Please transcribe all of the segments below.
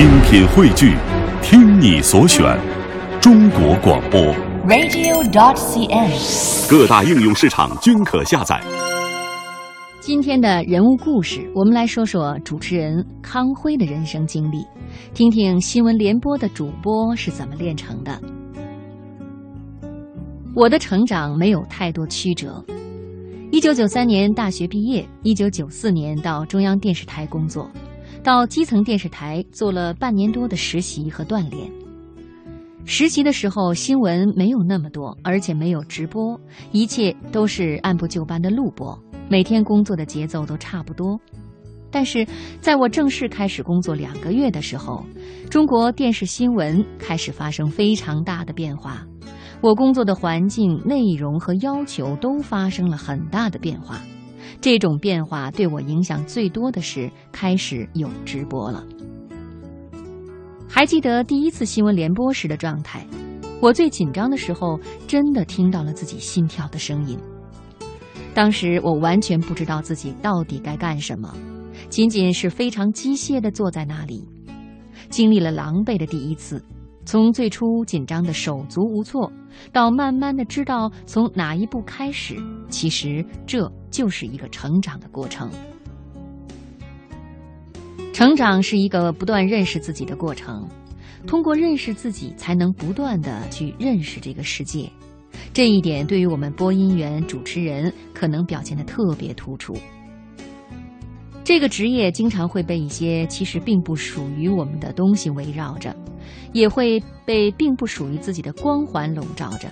精品汇聚，听你所选，中国广播。radio.dot.cn，。各大应用市场均可下载。今天的人物故事，我们来说说主持人康辉的人生经历，听听新闻联播的主播是怎么炼成的。我的成长没有太多曲折。一九九三年大学毕业，一九九四年到中央电视台工作，到基层电视台做了半年多的实习和锻炼。实习的时候，新闻没有那么多，而且没有直播，一切都是按部就班的录播。每天工作的节奏都差不多，但是在我正式开始工作两个月的时候，中国电视新闻开始发生非常大的变化，我工作的环境、内容和要求都发生了很大的变化。这种变化对我影响最多的是开始有直播了。还记得第一次新闻联播时的状态，我最紧张的时候，真的听到了自己心跳的声音。当时我完全不知道自己到底该干什么，仅仅是非常机械地坐在那里，经历了狼狈的第一次。从最初紧张的手足无措，到慢慢的知道从哪一步开始，其实这就是一个成长的过程。成长是一个不断认识自己的过程，通过认识自己，才能不断的去认识这个世界。这一点对于我们播音员、主持人可能表现的特别突出。这个职业经常会被一些其实并不属于我们的东西围绕着，也会被并不属于自己的光环笼罩着。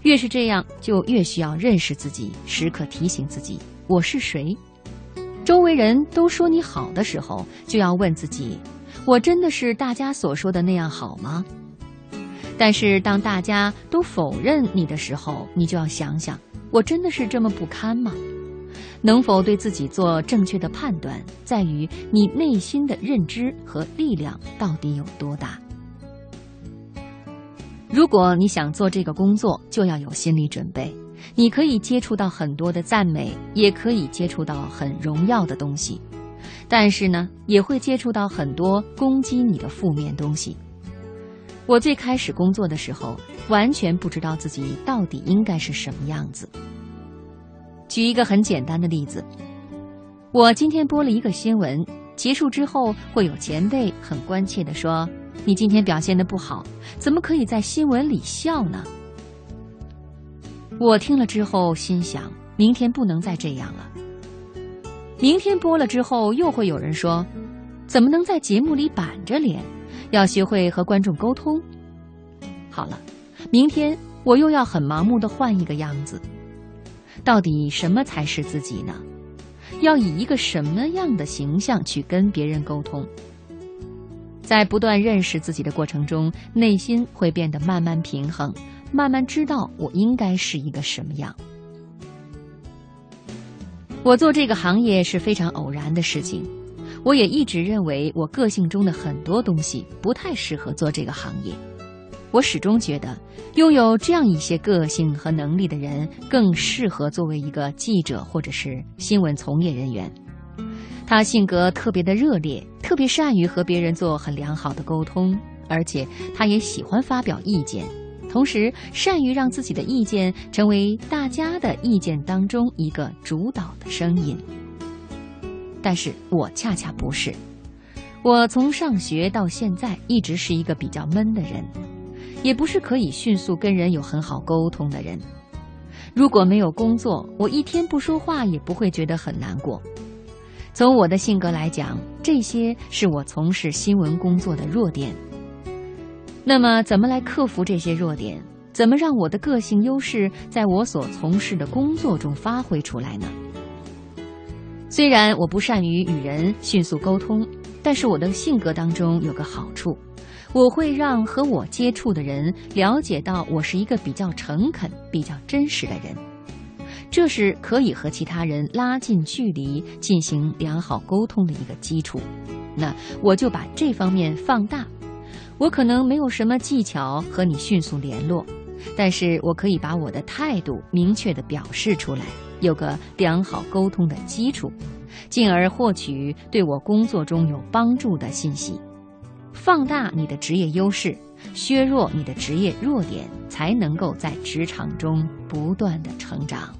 越是这样，就越需要认识自己，时刻提醒自己我是谁。周围人都说你好的时候，就要问自己：我真的是大家所说的那样好吗？但是当大家都否认你的时候，你就要想想：我真的是这么不堪吗？能否对自己做正确的判断，在于你内心的认知和力量到底有多大。如果你想做这个工作，就要有心理准备。你可以接触到很多的赞美，也可以接触到很荣耀的东西，但是呢，也会接触到很多攻击你的负面东西。我最开始工作的时候，完全不知道自己到底应该是什么样子。举一个很简单的例子，我今天播了一个新闻，结束之后会有前辈很关切地说：“你今天表现的不好，怎么可以在新闻里笑呢？”我听了之后心想：明天不能再这样了。明天播了之后，又会有人说：“怎么能在节目里板着脸？要学会和观众沟通。”好了，明天我又要很盲目的换一个样子。到底什么才是自己呢？要以一个什么样的形象去跟别人沟通？在不断认识自己的过程中，内心会变得慢慢平衡，慢慢知道我应该是一个什么样。我做这个行业是非常偶然的事情，我也一直认为我个性中的很多东西不太适合做这个行业。我始终觉得，拥有这样一些个性和能力的人，更适合作为一个记者或者是新闻从业人员。他性格特别的热烈，特别善于和别人做很良好的沟通，而且他也喜欢发表意见，同时善于让自己的意见成为大家的意见当中一个主导的声音。但是我恰恰不是，我从上学到现在一直是一个比较闷的人。也不是可以迅速跟人有很好沟通的人。如果没有工作，我一天不说话也不会觉得很难过。从我的性格来讲，这些是我从事新闻工作的弱点。那么，怎么来克服这些弱点？怎么让我的个性优势在我所从事的工作中发挥出来呢？虽然我不善于与人迅速沟通，但是我的性格当中有个好处。我会让和我接触的人了解到我是一个比较诚恳、比较真实的人，这是可以和其他人拉近距离、进行良好沟通的一个基础。那我就把这方面放大。我可能没有什么技巧和你迅速联络，但是我可以把我的态度明确地表示出来，有个良好沟通的基础，进而获取对我工作中有帮助的信息。放大你的职业优势，削弱你的职业弱点，才能够在职场中不断的成长。